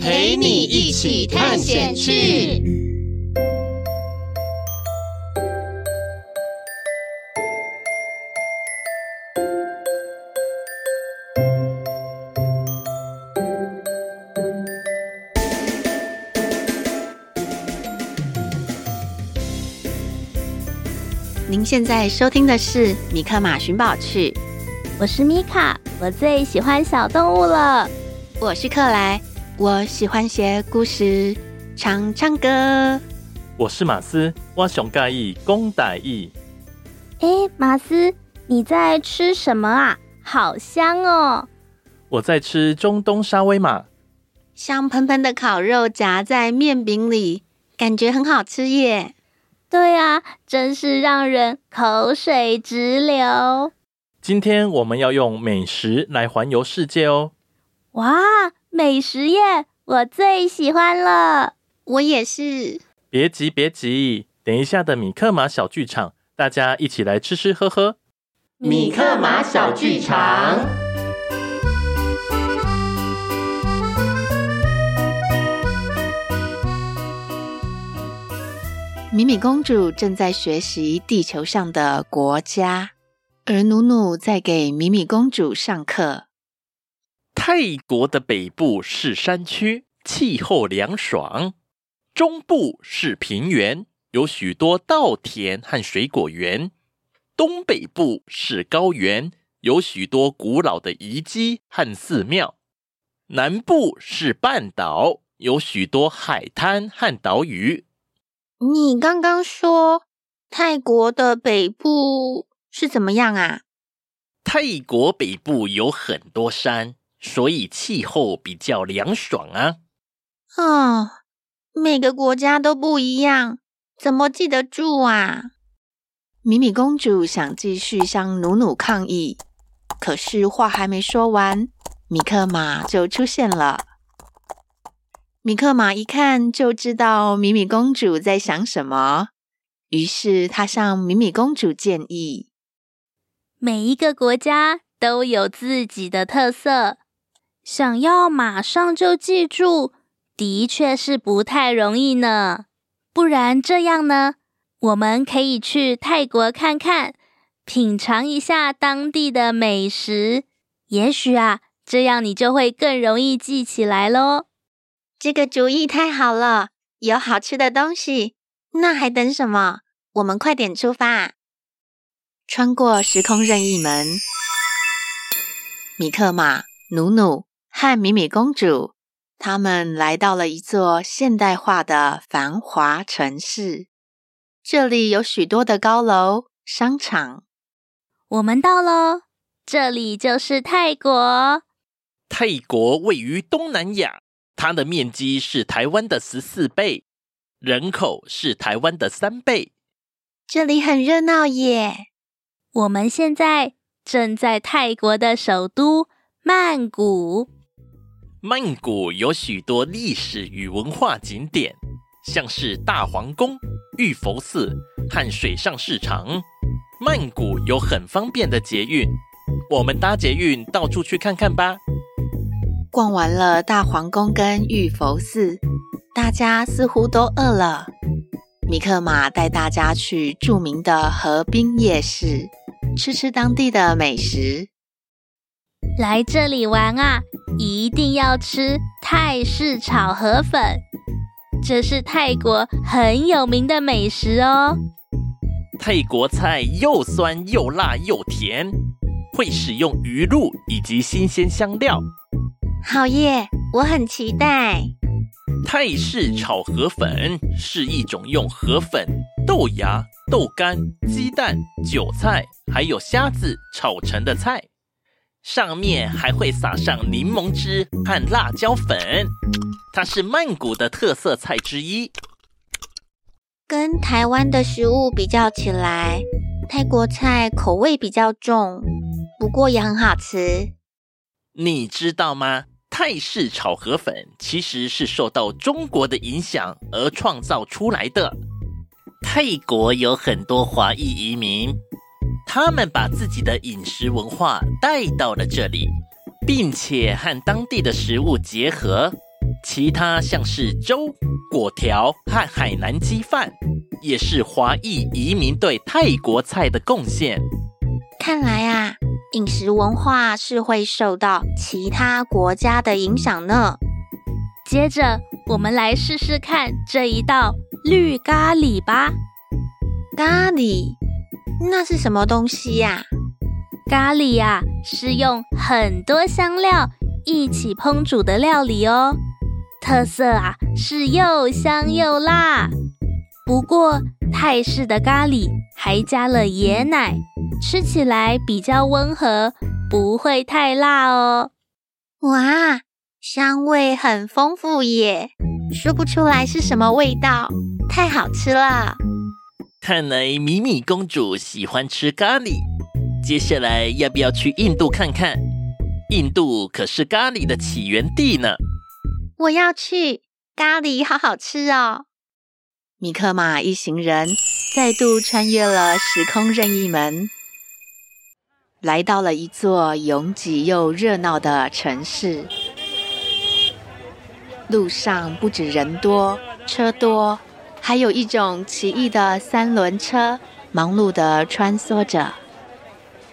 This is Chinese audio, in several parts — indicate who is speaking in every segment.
Speaker 1: 陪你一起探险去！
Speaker 2: 您现在收听的是《米克马寻宝趣》，
Speaker 3: 我是米卡，我最喜欢小动物了。
Speaker 2: 我是克莱。我喜欢写故事，唱唱歌。
Speaker 4: 我是马斯，我熊盖意公歹意。
Speaker 3: 哎，马斯，你在吃什么啊？好香哦！
Speaker 4: 我在吃中东沙威玛，
Speaker 2: 香喷喷的烤肉夹在面饼里，感觉很好吃耶。
Speaker 3: 对啊，真是让人口水直流。
Speaker 4: 今天我们要用美食来环游世界哦。
Speaker 3: 哇！美食耶，我最喜欢了。
Speaker 2: 我也是。
Speaker 4: 别急，别急，等一下的米克马小剧场，大家一起来吃吃喝喝。
Speaker 1: 米克马小剧场。
Speaker 2: 米米公主正在学习地球上的国家，而努努在给米米公主上课。
Speaker 5: 泰国的北部是山区，气候凉爽；中部是平原，有许多稻田和水果园；东北部是高原，有许多古老的遗迹和寺庙；南部是半岛，有许多海滩和岛屿。
Speaker 2: 你刚刚说泰国的北部是怎么样啊？
Speaker 5: 泰国北部有很多山。所以气候比较凉爽啊！
Speaker 2: 哦，每个国家都不一样，怎么记得住啊？米米公主想继续向努努抗议，可是话还没说完，米克马就出现了。米克马一看就知道米米公主在想什么，于是他向米米公主建议：
Speaker 3: 每一个国家都有自己的特色。想要马上就记住，的确是不太容易呢。不然这样呢，我们可以去泰国看看，品尝一下当地的美食。也许啊，这样你就会更容易记起来喽。
Speaker 2: 这个主意太好了，有好吃的东西，那还等什么？我们快点出发！穿过时空任意门，米克马、努努。和米米公主，他们来到了一座现代化的繁华城市。这里有许多的高楼、商场。
Speaker 3: 我们到喽，这里就是泰国。
Speaker 5: 泰国位于东南亚，它的面积是台湾的十四倍，人口是台湾的三倍。
Speaker 2: 这里很热闹耶。
Speaker 3: 我们现在正在泰国的首都曼谷。
Speaker 5: 曼谷有许多历史与文化景点，像是大皇宫、玉佛寺和水上市场。曼谷有很方便的捷运，我们搭捷运到处去看看吧。
Speaker 2: 逛完了大皇宫跟玉佛寺，大家似乎都饿了。米克马带大家去著名的河滨夜市，吃吃当地的美食。
Speaker 3: 来这里玩啊，一定要吃泰式炒河粉，这是泰国很有名的美食哦。
Speaker 5: 泰国菜又酸又辣又甜，会使用鱼露以及新鲜香料。
Speaker 2: 好耶，我很期待。
Speaker 5: 泰式炒河粉是一种用河粉、豆芽、豆干、鸡蛋、韭菜还有虾子炒成的菜，上面还会撒上柠檬汁和辣椒粉。它是曼谷的特色菜之一。
Speaker 2: 跟台湾的食物比较起来，泰国菜口味比较重，不过也很好吃。
Speaker 5: 你知道吗？泰式炒河粉其实是受到中国的影响而创造出来的。泰国有很多华裔移民，他们把自己的饮食文化带到了这里，并且和当地的食物结合。其他像是粥、粿条和海南鸡饭，也是华裔移民对泰国菜的贡献。
Speaker 2: 看来啊，饮食文化是会受到其他国家的影响呢。
Speaker 3: 接着，我们来试试看这一道绿咖喱吧。
Speaker 2: 咖喱？那是什么东西呀？
Speaker 3: 咖喱啊，是用很多香料一起烹煮的料理哦。特色啊，是又香又辣。不过泰式的咖喱还加了椰奶，吃起来比较温和，不会太辣哦。
Speaker 2: 哇，香味很丰富耶，说不出来是什么味道，太好吃了。
Speaker 5: 看来米米公主喜欢吃咖喱，接下来要不要去印度看看？印度可是咖喱的起源地呢。
Speaker 2: 我要去，咖喱好好吃哦！米克马一行人再度穿越了时空任意门，来到了一座拥挤又热闹的城市。路上不止人多车多，还有一种奇异的三轮车忙碌地穿梭着。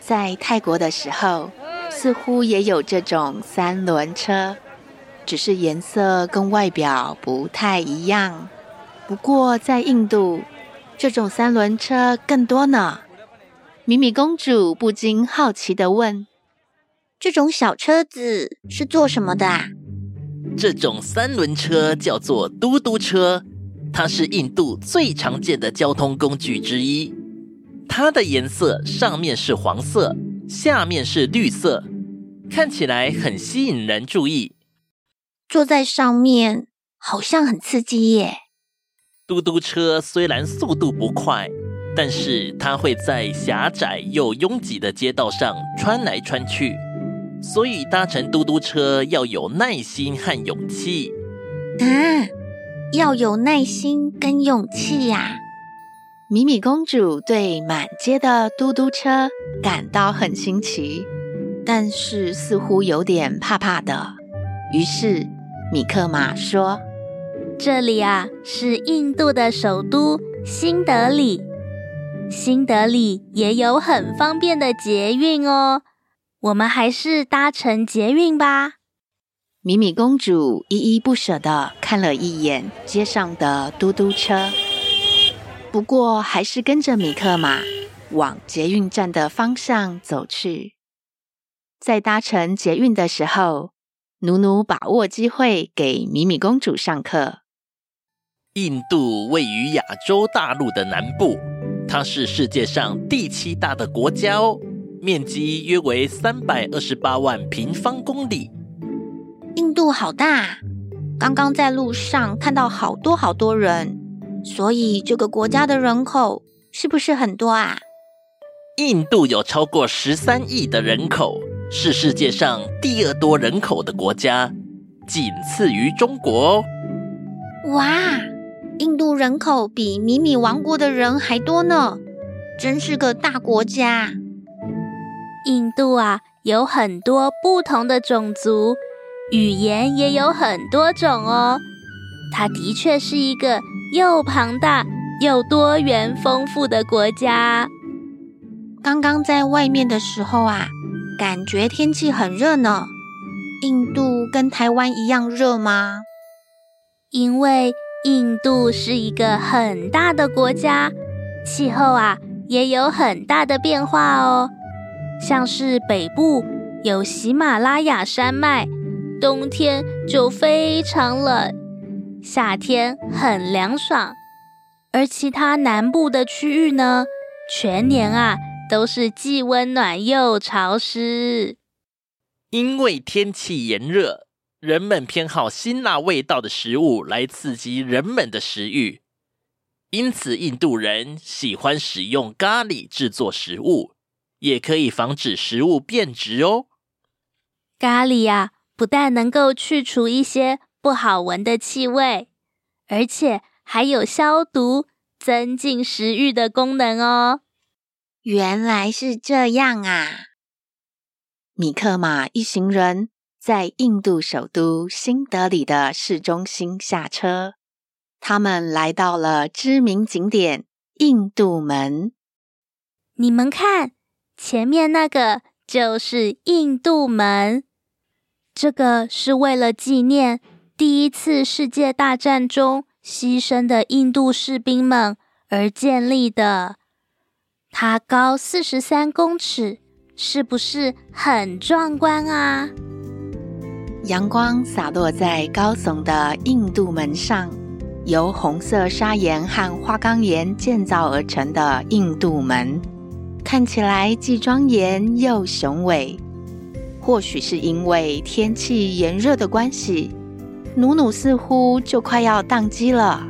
Speaker 2: 在泰国的时候，似乎也有这种三轮车。只是颜色跟外表不太一样。不过在印度，这种三轮车更多呢。米米公主不禁好奇地问：“这种小车子是做什么的啊？”
Speaker 5: 这种三轮车叫做嘟嘟车，它是印度最常见的交通工具之一。它的颜色上面是黄色，下面是绿色，看起来很吸引人注意。
Speaker 2: 坐在上面好像很刺激耶。
Speaker 5: 嘟嘟车虽然速度不快，但是它会在狭窄又拥挤的街道上穿来穿去，所以搭乘嘟嘟车要有耐心和勇气。
Speaker 2: 啊，要有耐心跟勇气呀！米米公主对满街的嘟嘟车感到很新奇，但是似乎有点怕怕的，于是。米克马说：“
Speaker 3: 这里啊，是印度的首都新德里。新德里也有很方便的捷运哦。我们还是搭乘捷运吧。”
Speaker 2: 米米公主依依不舍地看了一眼街上的嘟嘟车，不过还是跟着米克马往捷运站的方向走去。在搭乘捷运的时候，努努把握机会给米米公主上课。
Speaker 5: 印度位于亚洲大陆的南部，它是世界上第七大的国家哦，面积约为三百二十八万平方公里。
Speaker 2: 印度好大，刚刚在路上看到好多好多人，所以这个国家的人口是不是很多啊？
Speaker 5: 印度有超过十三亿的人口。是世界上第二多人口的国家，仅次于中国哦。
Speaker 2: 哇，印度人口比米米王国的人还多呢，真是个大国家。
Speaker 3: 印度啊，有很多不同的种族，语言也有很多种哦。它的确是一个又庞大又多元丰富的国家。
Speaker 2: 刚刚在外面的时候啊。感觉天气很热呢。印度跟台湾一样热吗？
Speaker 3: 因为印度是一个很大的国家，气候啊也有很大的变化哦。像是北部有喜马拉雅山脉，冬天就非常冷，夏天很凉爽。而其他南部的区域呢，全年啊都是既温暖又潮湿。
Speaker 5: 因为天气炎热，人们偏好辛辣味道的食物来刺激人们的食欲，因此印度人喜欢使用咖喱制作食物，也可以防止食物变质哦。
Speaker 3: 咖喱啊，不但能够去除一些不好闻的气味，而且还有消毒、增进食欲的功能哦。
Speaker 2: 原来是这样啊！米克马一行人在印度首都新德里的市中心下车，他们来到了知名景点印度门。
Speaker 3: 你们看，前面那个就是印度门。这个是为了纪念第一次世界大战中牺牲的印度士兵们而建立的。它高四十三公尺。是不是很壮观啊？
Speaker 2: 阳光洒落在高耸的印度门上，由红色砂岩和花岗岩建造而成的印度门，看起来既庄严又雄伟。或许是因为天气炎热的关系，努努似乎就快要宕机了。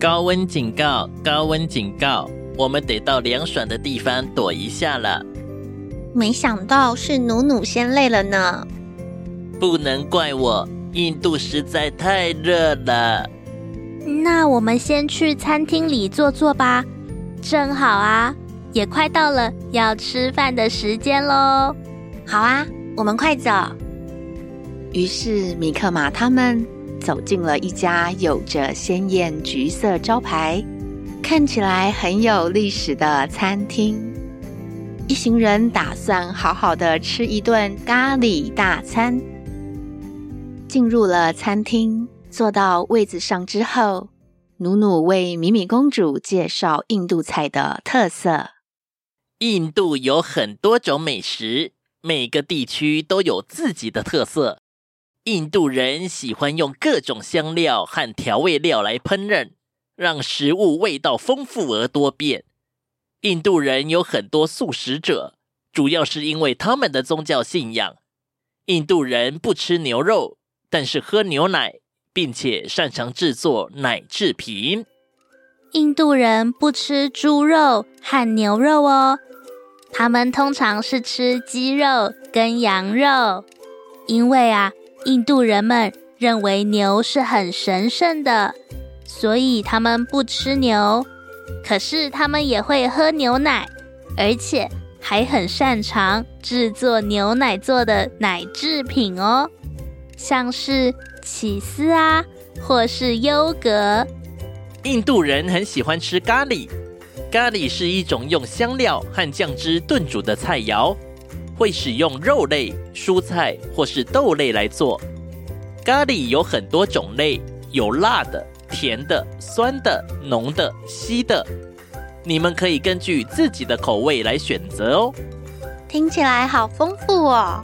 Speaker 5: 高温警告！高温警告！我们得到凉爽的地方躲一下了。
Speaker 2: 没想到是努努先累了呢，
Speaker 5: 不能怪我，印度实在太热了。
Speaker 3: 那我们先去餐厅里坐坐吧，正好啊，也快到了要吃饭的时间喽。
Speaker 2: 好啊，我们快走。于是米克马他们走进了一家有着鲜艳橘色招牌、看起来很有历史的餐厅。一行人打算好好的吃一顿咖喱大餐。进入了餐厅，坐到位子上之后，努努为米米公主介绍印度菜的特色。
Speaker 5: 印度有很多种美食，每个地区都有自己的特色。印度人喜欢用各种香料和调味料来烹饪，让食物味道丰富而多变。印度人有很多素食者，主要是因为他们的宗教信仰。印度人不吃牛肉，但是喝牛奶，并且擅长制作奶制品。
Speaker 3: 印度人不吃猪肉和牛肉哦，他们通常是吃鸡肉跟羊肉，因为啊，印度人们认为牛是很神圣的，所以他们不吃牛。可是他们也会喝牛奶，而且还很擅长制作牛奶做的奶制品哦，像是起司啊，或是优格。
Speaker 5: 印度人很喜欢吃咖喱，咖喱是一种用香料和酱汁炖煮的菜肴，会使用肉类、蔬菜或是豆类来做。咖喱有很多种类，有辣的。甜的、酸的、浓的、稀的，你们可以根据自己的口味来选择哦。
Speaker 2: 听起来好丰富哦。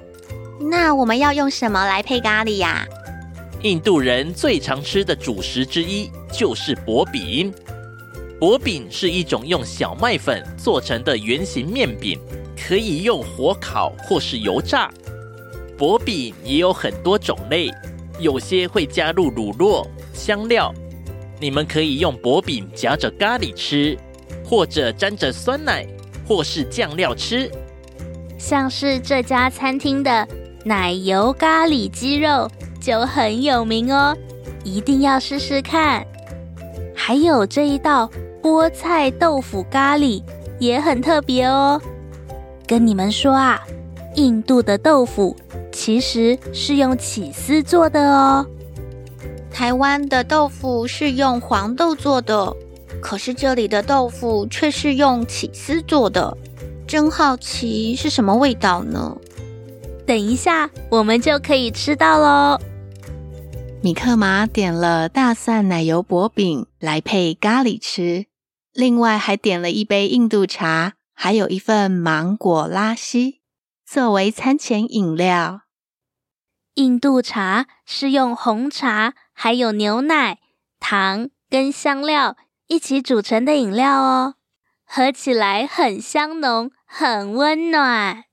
Speaker 2: 那我们要用什么来配咖喱呀？
Speaker 5: 印度人最常吃的主食之一就是薄饼。薄饼是一种用小麦粉做成的圆形面饼，可以用火烤或是油炸。薄饼也有很多种类，有些会加入乳酪、香料。你们可以用薄饼夹着咖喱吃，或者沾着酸奶，或是酱料吃。
Speaker 3: 像是这家餐厅的奶油咖喱鸡肉就很有名哦，一定要试试看。还有这一道菠菜豆腐咖喱也很特别哦。跟你们说啊，印度的豆腐其实是用起司做的哦。
Speaker 2: 台湾的豆腐是用黄豆做的，可是这里的豆腐却是用起司做的。真好奇是什么味道呢？
Speaker 3: 等一下，我们就可以吃到喽。
Speaker 2: 米克玛点了大蒜奶油薄饼来配咖喱吃，另外还点了一杯印度茶，还有一份芒果拉稀作为餐前饮料。
Speaker 3: 印度茶是用红茶、还有牛奶、糖跟香料一起煮成的饮料哦，喝起来很香浓，很温暖。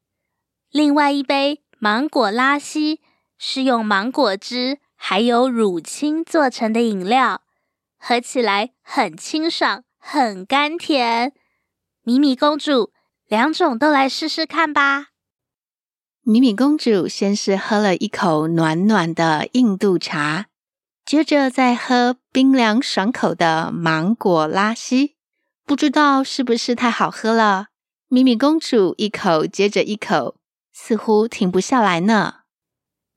Speaker 3: 另外一杯芒果拉稀是用芒果汁。还有乳清做成的饮料，喝起来很清爽，很甘甜。米米公主，两种都来试试看吧。
Speaker 2: 米米公主先是喝了一口暖暖的印度茶，接着再喝冰凉爽口的芒果拉稀，不知道是不是太好喝了。米米公主一口接着一口，似乎停不下来呢。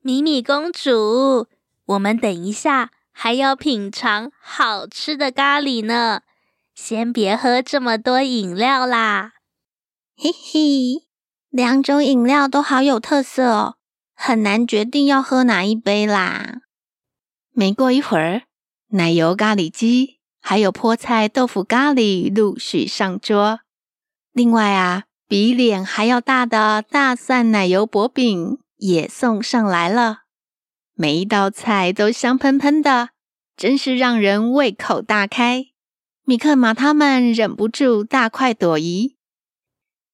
Speaker 3: 米米公主。我们等一下还要品尝好吃的咖喱呢，先别喝这么多饮料啦。
Speaker 2: 嘿嘿，两种饮料都好有特色哦，很难决定要喝哪一杯啦。没过一会儿，奶油咖喱鸡还有菠菜豆腐咖喱陆续上桌，另外啊，比脸还要大的大蒜奶油薄饼也送上来了。每一道菜都香喷喷的，真是让人胃口大开。米克马他们忍不住大快朵颐。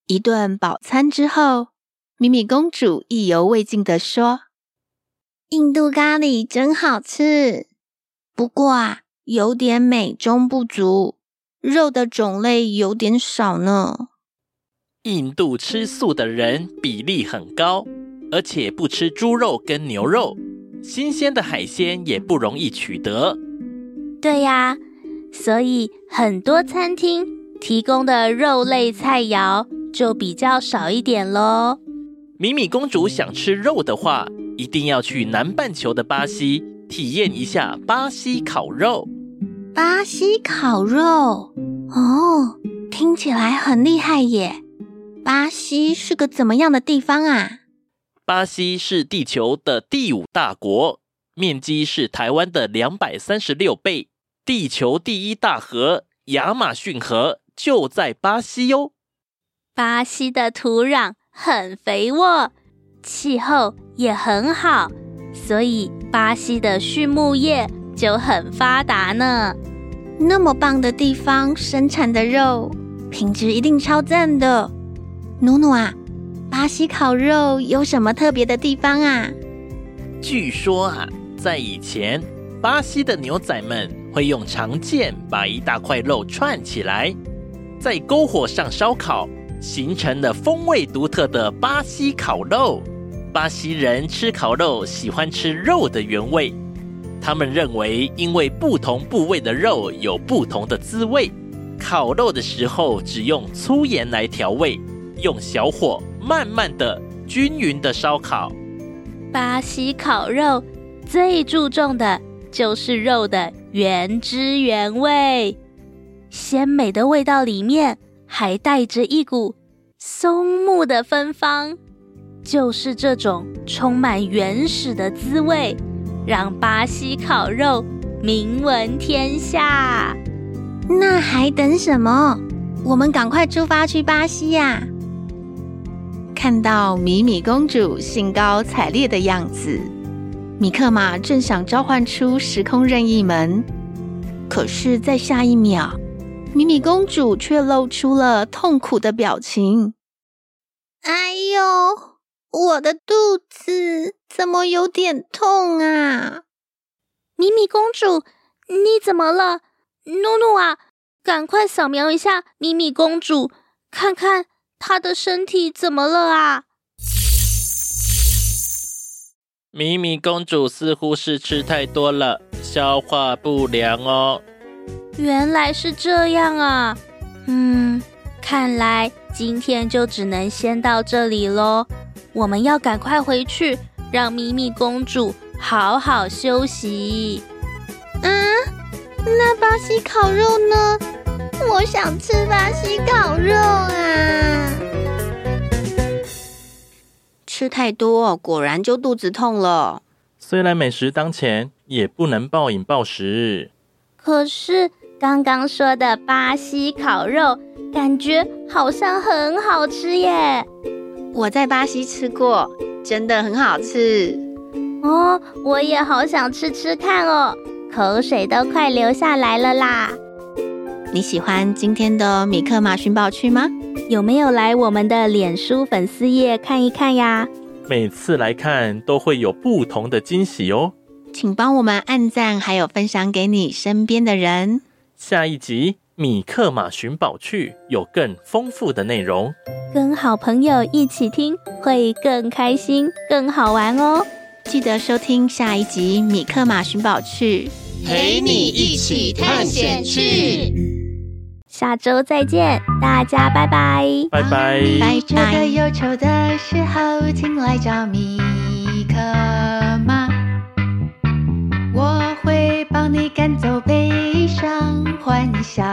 Speaker 2: 一顿饱餐之后，米米公主意犹未尽地说：“印度咖喱真好吃，不过啊，有点美中不足，肉的种类有点少呢。
Speaker 5: 印度吃素的人比例很高，而且不吃猪肉跟牛肉。”新鲜的海鲜也不容易取得。
Speaker 3: 对呀，所以很多餐厅提供的肉类菜肴就比较少一点喽。
Speaker 5: 米米公主想吃肉的话，一定要去南半球的巴西体验一下巴西烤肉。
Speaker 2: 巴西烤肉哦，听起来很厉害耶！巴西是个怎么样的地方啊？
Speaker 5: 巴西是地球的第五大国，面积是台湾的两百三十六倍。地球第一大河亚马逊河就在巴西哟。
Speaker 3: 巴西的土壤很肥沃，气候也很好，所以巴西的畜牧业就很发达呢。
Speaker 2: 那么棒的地方，生产的肉品质一定超赞的。努努啊！巴西烤肉有什么特别的地方啊？
Speaker 5: 据说啊，在以前，巴西的牛仔们会用长剑把一大块肉串起来，在篝火上烧烤，形成了风味独特的巴西烤肉。巴西人吃烤肉喜欢吃肉的原味，他们认为因为不同部位的肉有不同的滋味，烤肉的时候只用粗盐来调味，用小火。慢慢的、均匀的烧烤。
Speaker 3: 巴西烤肉最注重的就是肉的原汁原味，鲜美的味道里面还带着一股松木的芬芳，就是这种充满原始的滋味，让巴西烤肉名闻天下。
Speaker 2: 那还等什么？我们赶快出发去巴西呀！看到米米公主兴高采烈的样子，米克马正想召唤出时空任意门，可是，在下一秒，米米公主却露出了痛苦的表情。哎呦，我的肚子怎么有点痛啊？
Speaker 3: 米米公主，你怎么了？努努啊，赶快扫描一下米米公主，看看。她的身体怎么了啊？
Speaker 5: 米米公主似乎是吃太多了，消化不良哦。
Speaker 3: 原来是这样啊，嗯，看来今天就只能先到这里喽。我们要赶快回去，让米米公主好好休息。
Speaker 2: 啊，那巴西烤肉呢？我想吃巴西烤肉啊！吃太多，果然就肚子痛了。
Speaker 5: 虽然美食当前，也不能暴饮暴食。
Speaker 3: 可是刚刚说的巴西烤肉，感觉好像很好吃耶。
Speaker 2: 我在巴西吃过，真的很好吃。
Speaker 3: 哦，我也好想吃吃看哦，口水都快流下来了啦。
Speaker 2: 你喜欢今天的米克马寻宝趣吗？
Speaker 3: 有没有来我们的脸书粉丝页看一看呀？
Speaker 5: 每次来看都会有不同的惊喜哦。
Speaker 2: 请帮我们按赞，还有分享给你身边的人。
Speaker 5: 下一集米克马寻宝去有更丰富的内容，
Speaker 3: 跟好朋友一起听会更开心、更好玩哦。
Speaker 2: 记得收听下一集米克马寻宝去，
Speaker 1: 陪你一起探险去。
Speaker 3: 下周再见，大家拜拜，
Speaker 5: 拜拜，
Speaker 2: 拜拜。觉得忧愁的时候，请来找米可妈，我会帮你赶走悲伤，欢笑，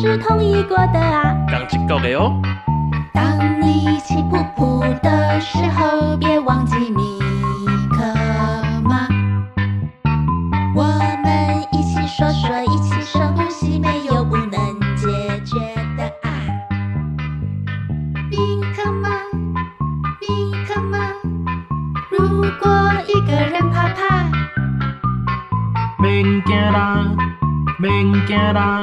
Speaker 3: 是同意过的啊，
Speaker 5: 刚去过的哦。
Speaker 2: 当你气噗噗的时候，别忘记米克马。我们一起说说，一起深呼吸，没有不能解决的啊。米克马，米克马，如果一个人怕怕，
Speaker 5: 免惊啦，免惊啦。